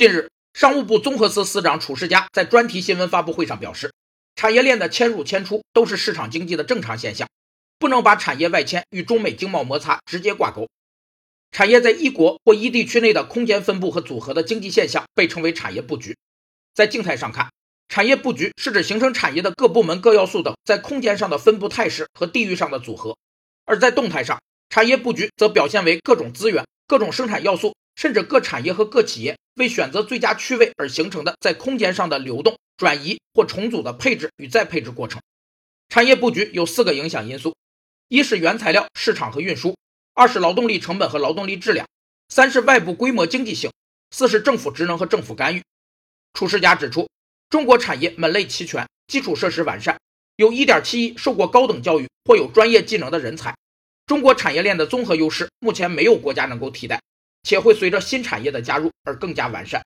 近日，商务部综合司司长褚世佳在专题新闻发布会上表示，产业链的迁入迁出都是市场经济的正常现象，不能把产业外迁与中美经贸摩擦直接挂钩。产业在一国或一地区内的空间分布和组合的经济现象被称为产业布局。在静态上看，产业布局是指形成产业的各部门、各要素等在空间上的分布态势和地域上的组合；而在动态上，产业布局则表现为各种资源、各种生产要素。甚至各产业和各企业为选择最佳区位而形成的在空间上的流动、转移或重组的配置与再配置过程。产业布局有四个影响因素：一是原材料市场和运输；二是劳动力成本和劳动力质量；三是外部规模经济性；四是政府职能和政府干预。褚世佳指出，中国产业门类齐全，基础设施完善，有1.7亿受过高等教育或有专业技能的人才。中国产业链的综合优势，目前没有国家能够替代。且会随着新产业的加入而更加完善。